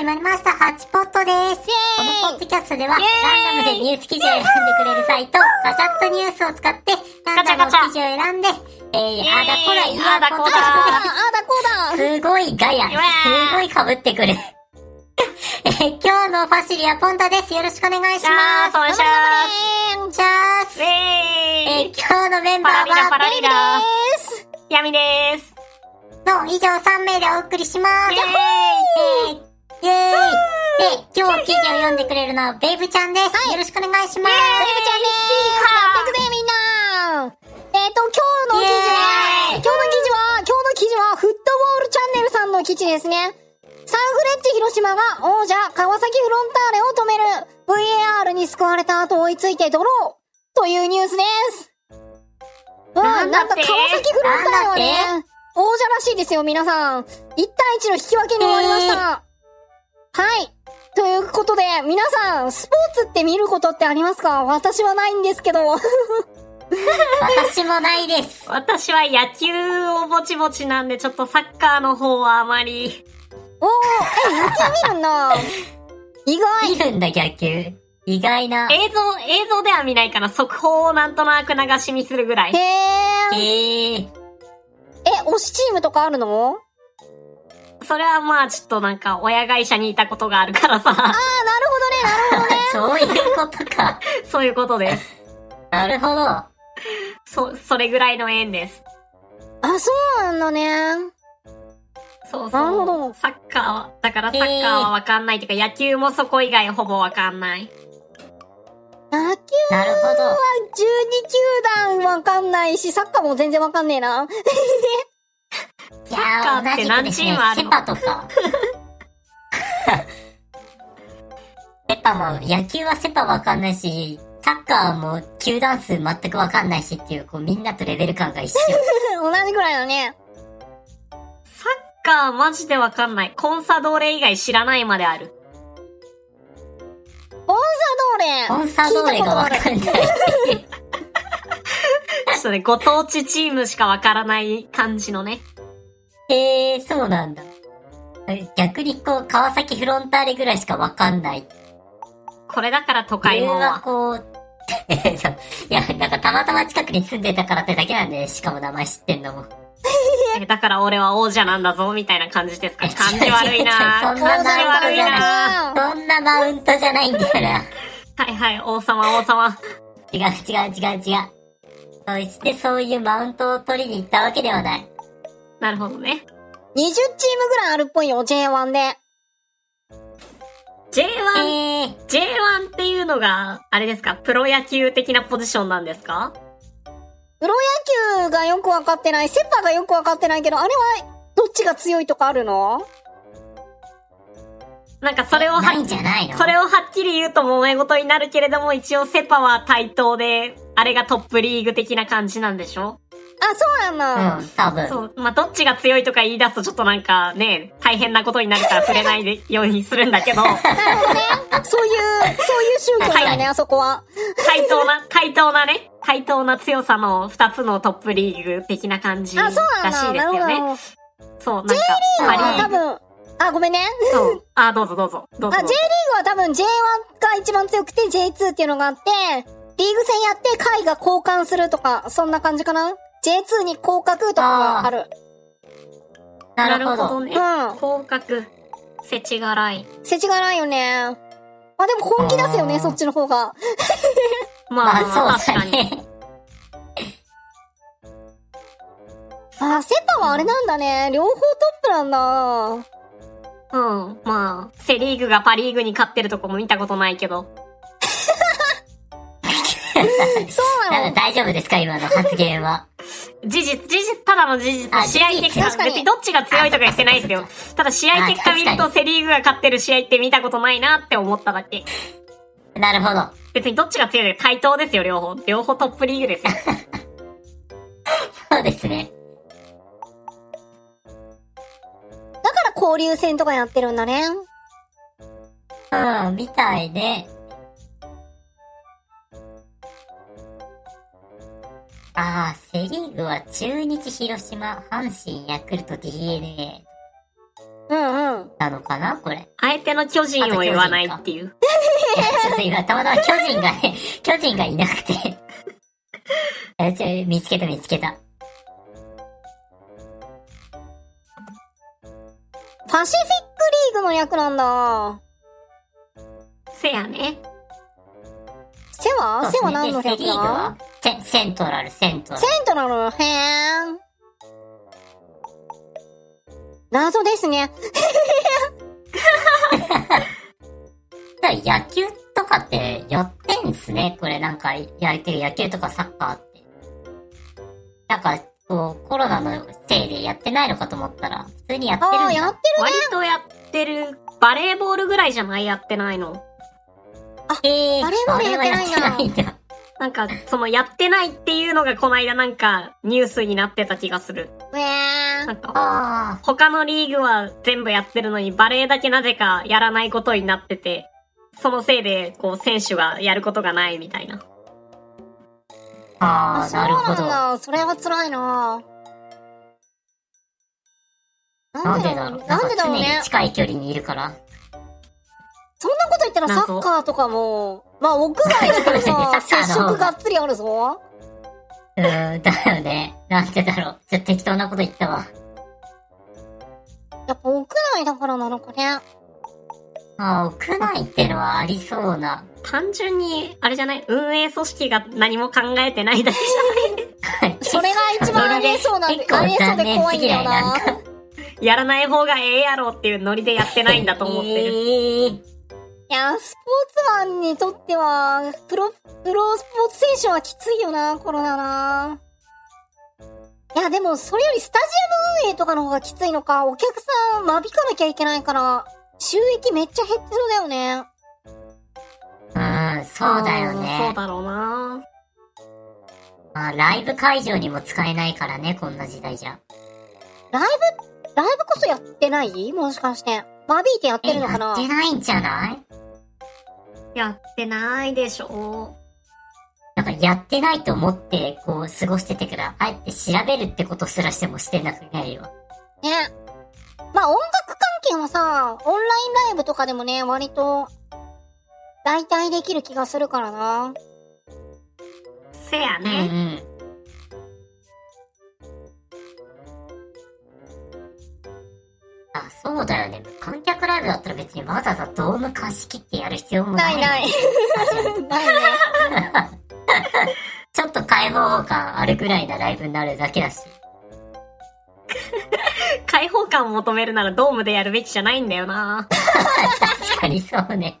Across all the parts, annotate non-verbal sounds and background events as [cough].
始まりました、ハチポットです。このポッドキャストでは、ランダムでニュース記事を選んでくれるサイト、ガチャットニュースを使って、ランダムの記事を選んで、えー、あだこらいやだことだだあだこうだすごいガヤ、すごい被ってくる。えー今日のファシリはポンタです。よろしくお願いします。お願いしまじゃあ、す。えー今日のメンバーは、ラリラです。闇です。の以上3名でお送りします。イェーイ。えーイェーイで、今日記事を読んでくれるのはベイブちゃんです。よろしくお願いします。ベイブちゃんですやってくぜみんなえっ、と、今日の記事は、今日の記事は、今日の記事は、フットボールチャンネルさんの記事ですね。サンフレッチェ広島が王者川崎フロンターレを止める VAR に救われた後追いついてドローというニュースです。うん、なんか川崎フロンターレはね、王者らしいですよ、皆さん。1対1の引き分けに終わりました。はい。ということで、皆さん、スポーツって見ることってありますか？私はないんですけど。私もないです。[laughs] 私は野球をぼちぼちなんで、ちょっとサッカーの方はあまり。おー、え、野球見るんだ。[laughs] 意外。見るんだ、野球。意外な。映像、映像では見ないから、速報をなんとなく流し見するぐらい。へえー。ー、え、推しチームとかあるの？それはまあ、ちょっとなんか、親会社にいたことがあるからさ。あー、なるほどね、なるほどね。[laughs] そういうことか。[laughs] そういうことです。なるほど。そ、それぐらいの縁です。あ、そうなんだね。そうそう。サッカーは、だからサッカーはわかんないっていうか、野球もそこ以外ほぼわかんない。野球なるほど。は12球団わかんないし、サッカーも全然わかんねえな。いやサッカーー、って同じくですね何チームあ、るの？セパとか。セパも、野球はセパわかんないし、サッカーも球団数全くわかんないしっていう、こうみんなとレベル感が一緒。[laughs] 同じぐらいだね。サッカーマジでわかんない。コンサドーレ以外知らないまである。コンサドーレ。コンサドーレがわかんない。ちょっとね、ご当地チームしかわからない感じのね。へえー、そうなんだ。逆にこう、川崎フロンターレぐらいしかわかんない。これだから都会もんは。こう、[laughs] いや、なんかたまたま近くに住んでたからってだけなんで、しかも名前知ってんのも。[laughs] えだから俺は王者なんだぞ、みたいな感じですか？[laughs] 感じ悪いなそんな感じ悪いなそんなマウントじゃないんだよな。はいはい、王様王様。違う違う違う違う。そしてそういうマウントを取りに行ったわけではない。なるほどね。20チームぐらいあるっぽいよ、J1 で。J1、えー、J1 っていうのが、あれですか、プロ野球的なポジションなんですか？プロ野球がよくわかってない、セパがよくわかってないけど、あれは、どっちが強いとかあるの？なんかそれをはないんじゃないの？それをはっきり言うと揉め事になるけれども、一応セパは対等で、あれがトップリーグ的な感じなんでしょ？あ、そうなんだ。うん、多分。そう。まあ、どっちが強いとか言い出すとちょっとなんかね、大変なことになるから触れないでようにするんだけど、[laughs] そういう、そういう宗教だよね、あそこは。対等な、対等なね、対等な強さの二つのトップリーグ的な感じらあ、しそうなんだ。いですよなるほど。ね。そう、なんか、パリあ、多ーグ。分、あ、ごめんね。そう。あ、どうぞどうぞ。どうぞあ、J リーグは多分 J1 が一番強くて J2 っていうのがあって、リーグ戦やって回が交換するとか、そんな感じかな？?J2 に降格とかがある。なるほど。ね。うん広角、せちがらい。世知辛いよね。まあでも本気出すよね、うんそっちの方が。[laughs] まあ、まあそうだかに。ね。あ、セパはあれなんだね。両方トップなんだ。うん。まあ、セリーグがパリーグに勝ってるとこも見たことないけど。[laughs] そうなの大丈夫ですか今の発言は。事実、事実、ただの事実あ、試合結果、別にどっちが強いとか言ってないですよ。ただ試合結果見るとセリーグが勝ってる試合って見たことないなって思っただけ。なるほど。別にどっちが強いか対等ですよ、両方。両方トップリーグですよ。[laughs] そうですね。だから交流戦とかやってるんだね。うん、みたいね。ああ、セリーグは中日、広島、阪神、ヤクルト、DNA うんうん。なのかなこれ。ああえての巨人を言わないっていう。いや、ちょっと今、たまたま巨人がね、[laughs] 巨人がいなくて。[laughs] えちょ見つけた見つけた。パシフィックリーグの略なんだ。せやね。セワセワそうですね何の略でセリーグだは？セセントラル、セントラルセ。ントラル、へーん。謎ですね。野球とかってやってんすね。これなんか、やってる野球とかサッカーって。なんか、こう、コロナのせいでやってないのかと思ったら、普通にやってるんだ。ああ、やってる割とやってる、バレーボールぐらいじゃない？やってないの？えー、バレーボールやってないんないんか、そのやってないっていうのがこの間なんかニュースになってた気がする。ね。へー。なんか、あ他のリーグは全部やってるのにバレーだけなぜかやらないことになってて、そのせいで、こう、選手がやることがないみたいな。あ、ああ、そうなるほど。なんだ。それは辛いなななんんでだろう。なんでだろうか常にね。近い距離にいるから。そんなこと言ったらサッカーとかも、まあ屋外だからさ、[laughs] 接触がっつりあるぞ。うーん、だよね。なんでだろう。ちょっと適当なこと言ったわ。やっぱ屋内だからなのかね。ああ、屋内ってのはありそうな。単純に、あれじゃない？運営組織が何も考えてないだけじゃない？[laughs] それが一番ありえそうなんで、ありえそうで怖いんだよな。[laughs] やらない方がええやろっていうノリでやってないんだと思ってる。えーいや、スポーツマンにとっては、プロ、プロスポーツ選手はきついよな、コロナな。いや、でも、それよりスタジアム運営とかの方がきついのか、お客さん間引かなきゃいけないから、収益めっちゃ減ってそうだよね。うん、そうだよんそうね。だろうなまあ、ライブ会場にも使えないからね、こんな時代じゃ。ライブ、ライブこそやってない？もしかして。バービーってやってるのかな？ってないんじゃない？やってないでしょなんかやってないと思って、こう、過ごしててから、あえて調べるってことすらしてもしてなくないよ。ね。まあ音楽関係はさ、オンラインライブとかでもね、割と、代替できる気がするからな。うんうせやね。ん。あ、そうだよね。観客ライブだったら別にわざわざドーム貸し切ってやる必要もな。ないいない。ないね。ちょっと開放感あるぐらいなライブになるだけだし。開放感を求めるならドームでやるべきじゃないんだよな確かにそうね。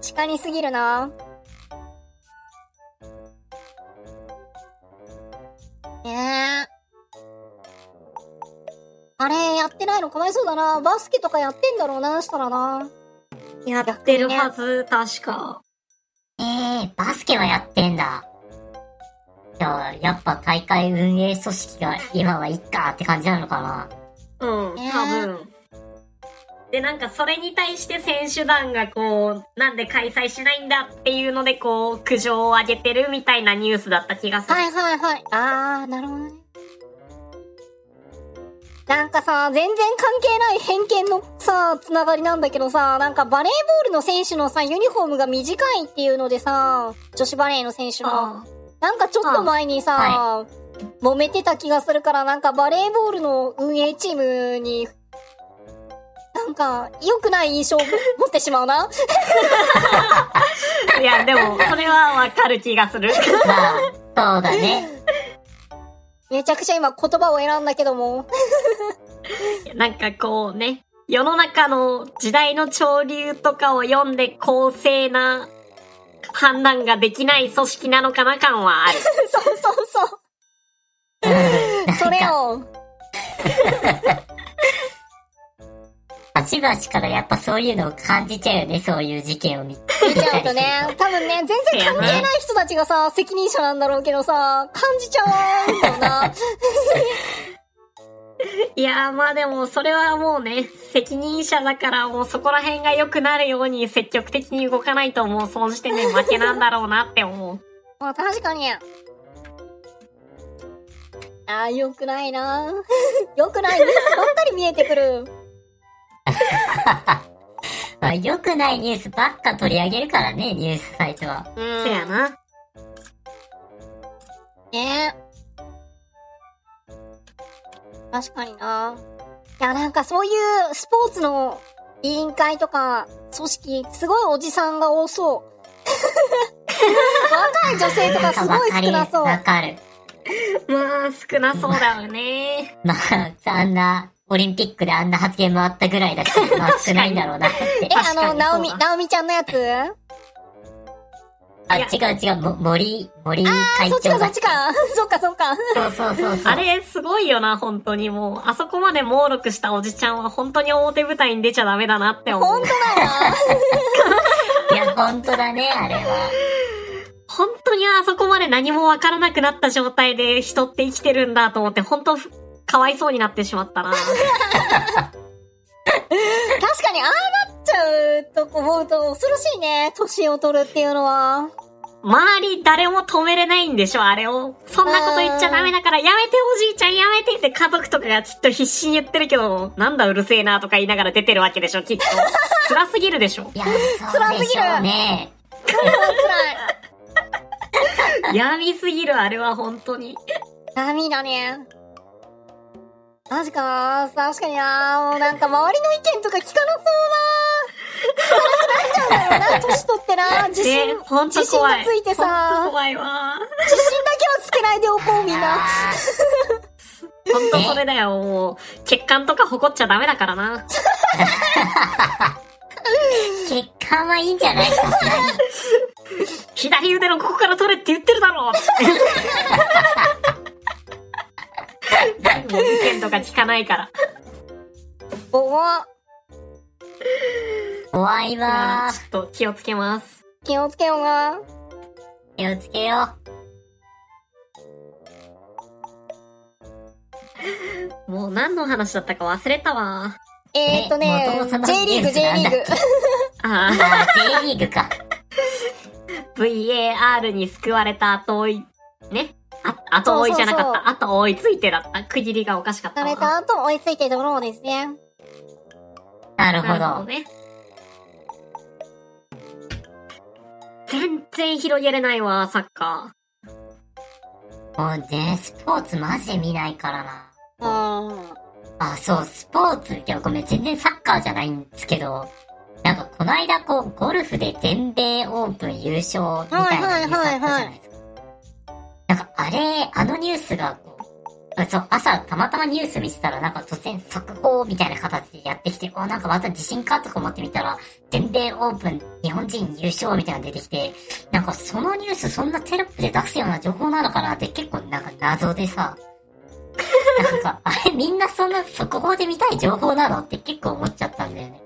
地下にすぎるな。ねえ。あれ、やってないのかわいそうだな。バスケとかやってんだろうな、したらな。やってるはず、確か。えー、バスケはやってんだ。じゃあ、やっぱ大会運営組織が今はいっかって感じなのかな。うん、ね多分。で、なんかそれに対して選手団がこう、なんで開催しないんだっていうのでこう、苦情を上げてるみたいなニュースだった気がする。はいはいはい。あー、なるほどね。なんかさ、全然関係ない偏見のさ、つながりなんだけどさ、なんかバレーボールの選手のさ、ユニフォームが短いっていうのでさ、女子バレーの選手の。あなんかちょっと前にさ、は揉めてた気がするから、なんかバレーボールの運営チームに、なんか、良くない印象を持ってしまうな。あ [laughs] いや、でも、それはわかる気がする。[laughs] まあ、そうだね。めちゃくちゃ今言葉を選んだけども。[laughs] なんかこうね、世の中の時代の潮流とかを読んで公正な判断ができない組織なのかな感はある。[laughs] そうそうそう。[laughs] うん。それを。端々からやっぱそういうのを感じちゃうよね、そういう事件を見見ちゃうとね、多分ね、全然関係ない人たちがさ、責任者なんだろうけどさ、感じちゃうんだよな。[laughs] いやーまあでもそれはもうね、責任者だからもうそこら辺が良くなるように積極的に動かないともうその時点で負けなんだろうなって思う。まあ確かに。あー、よくないな [laughs] よくないニュースばっかり見えてくる。[laughs] まあ、良くないニュースばっか取り上げるからね、ニュースサイトは。うん。せやな。ね確かにな。いや、なんかそういうスポーツの委員会とか組織、すごいおじさんが多そう。[laughs] 若い女性とかすごい少なそう。わかる。まあ、少なそうだよね。[laughs] まあ、あんな、オリンピックであんな発言もあったぐらいだし、まあ少ないんだろうなってえ。、あの、確かにナオミ、そうだナオミちゃんのやつ？あ、違う違う、も森、森あ、会そっちかそっちか。[laughs] そっかそっか。そうそうそうそう。[laughs] あれ、すごいよな、本当にもう。あそこまで猛録したおじちゃんは本当に表舞台に出ちゃダメだなって思うほんと。だよな。[laughs] いや、本当だね、あれは。本当にあそこまで何もわからなくなった状態で人って生きてるんだと思って、本当かわいそうになってしまったな。確かに、ああなっちゃうと思うと恐ろしいね。年を取るっていうのは。周り誰も止めれないんでしょ、あれを。そんなこと言っちゃダメだから、やめておじいちゃんやめてって家族とかがきっと必死に言ってるけど、なんだうるせえなとか言いながら出てるわけでしょ、きっと。[laughs] 辛すぎるでしょ。いや、そうでしょうね。辛い。やみすぎる、あれは本当に。波だね。マジかな確かになもうなんか周りの意見とか聞かなそうななんだよな、[laughs] 年取ってな。自信、ね、自信。がついてさ、怖いわ。自信だけはつけないでおこう、みんな。あほんとそれだよ、もう。血管とか誇っちゃダメだからな。ー [laughs] 血管はいいんじゃないさすがに。左腕のここから取れって言ってるだろ [laughs] もう意見とか聞かないから。おわ、怖いわちょっと気をつけます。気をつけような。ー。気をつけよもう何の話だったか忘れたわ。えーっとね J リーグ、J リーグ。あ。[laughs] あー、J リーグか。あ、VAR に救われた後追い、ね？あ、後追いじゃなかった。後追いついてだった。区切りがおかしかったわ。された後追いついてドローですね。なるほなるほどど。ね。全然広げれないわ、サッカもうね、スポーツマジで見ないからな。うん。あ、そう、スポーツ、いや、ごめん、全然サッカーじゃないんですけど、なんか、この間、こう、ゴルフで全米オープン優勝みたいなニュースあったじゃないですか。なんか、あれ、あのニュースが、こう、あそう、朝、たまたまニュース見てたら、なんか突然、速報みたいな形でやってきて、お、なんかまた地震かとか思ってみたら、全米オープン、日本人優勝みたいなの出てきて、なんかそのニュースそんなテロップで出すような情報なのかなって結構なんか謎でさ、なんか、あれみんなそんな速報で見たい情報なのって結構思っちゃったんだよね。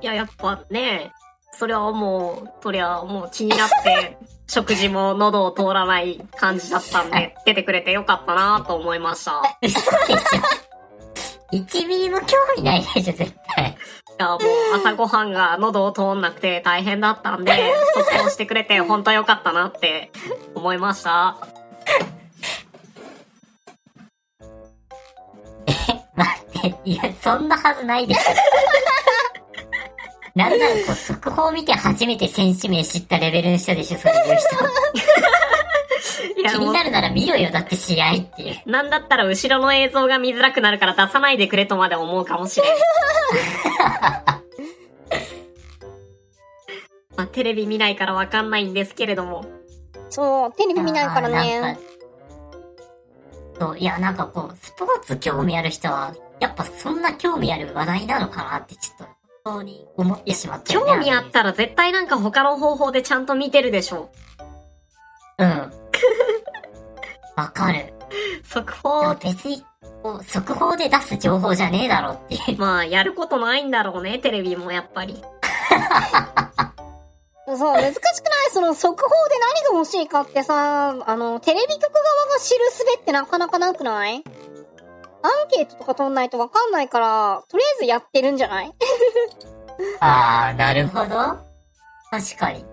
ー。いや、やっぱね、それはもう、そりゃもう気になって、[laughs] 食事も喉を通らない感じだったんで、出てくれてよかったなと思いました。い嘘でしょ。1ミリも興味ないでしょ、絶対。や、もう朝ごはんが喉を通んなくて大変だったんで、速報してくれて本当よかったなって思いました。[laughs] 待って、いや、そんなはずないでしょ。なんならこう、速報見て初めて選手名知ったレベルの人でしょ、そう人。いう気になるなら見ろよ、だって試合っていう。なんだったら後ろの映像が見づらくなるから出さないでくれとまで思うかもしれん。[laughs] まあ、テレビ見ないからわかんないんですけれども。そう、テレビ見ないからねか。そう、いや、なんかこう、スポーツ興味ある人は、やっぱそんな興味ある話題なのかなって、ちょっと、本当に思ってしまったよね。興味あったら絶対なんか他の方法でちゃんと見てるでしょ。うん。わかる。速で報も、別に、速報で出す情報じゃねえだろっていう。まあ、やることないんだろうね、テレビもやっぱり。[laughs] そう、難しくない？その速報で何が欲しいかってさ、あの、テレビ局側が知るすべってなかなかなくない？アンケートとか取んないとわかんないから、とりあえずやってるんじゃない？[laughs] あー、なるほど。確かに。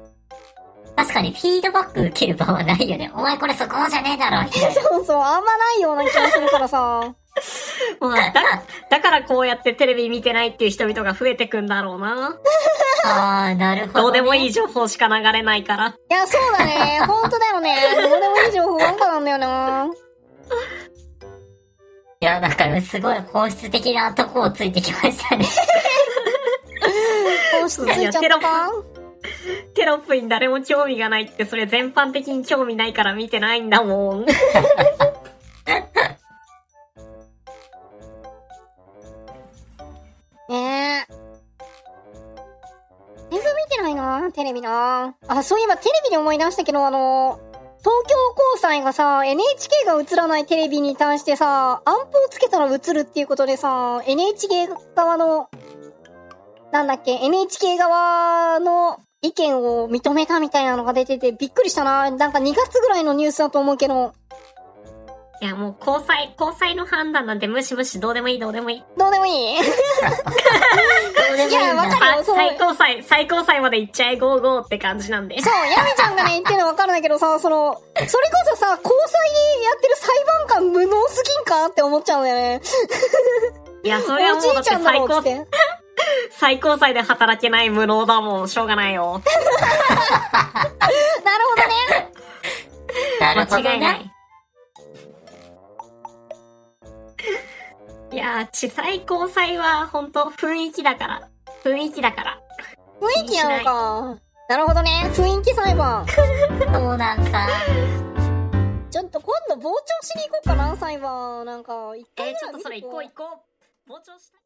確かに、フィードバック受ける場はないよね。お前これ速報じゃねえだろ、みたいな。[laughs] そうそう、あんまないような気がするからさ。まあ、だ、だからこうやってテレビ見てないっていう人々が増えてくんだろうな。あー、なるほど、ね。どうでもいい情報しか流れないから。いや、そうだね。本当だよね。どうでもいい情報ばっかなんだよな。いや、なんか、すごい本質的なとこをついてきましたね。[laughs] 本質ついちゃった？いやテロテロップに誰も興味がないって、それ全般的に興味ないから見てないんだもん。[laughs] ねえ。全然見てないな、テレビな。あ、そういえばテレビで思い出したけど、あの、東京高裁がさ、NHK が映らないテレビに対してさ、アンプをつけたら映るっていうことでさ、NHK 側の、なんだっけ、NHK 側の意見を認めたみたいなのが出ててびっくりしたな。なんか2月ぐらいのニュースだと思うけど、いや、もう交際、交際の判断なんてムシムシどうでもいいどうでもいい。どうでもいい？どうでもいいん [laughs] いやわだ。かるよ最高裁、最高裁まで行っちゃえゴーゴーって感じなんで。そう、ヤミちゃんがね、言ってるのわかるんだけどさ、その、それこそさ、交際でやってる裁判官無能すぎんかって思っちゃうんだよね。いや、それはおじもうだっていちゃんだろ最高。最高裁で働けない無能だもん。しょうがないよ。[laughs] なるほどね。なるほど間違いなね。い。いやー、地裁高裁は本当雰囲気だから。雰囲気だから。雰囲気なのか。なるほどね。雰囲気裁判。[laughs] そうなんか。ちょっと今度傍聴しに行こうかな、裁判。なんか、一えー、回ぐらいちょっとそれ行こう行こう。傍聴したい。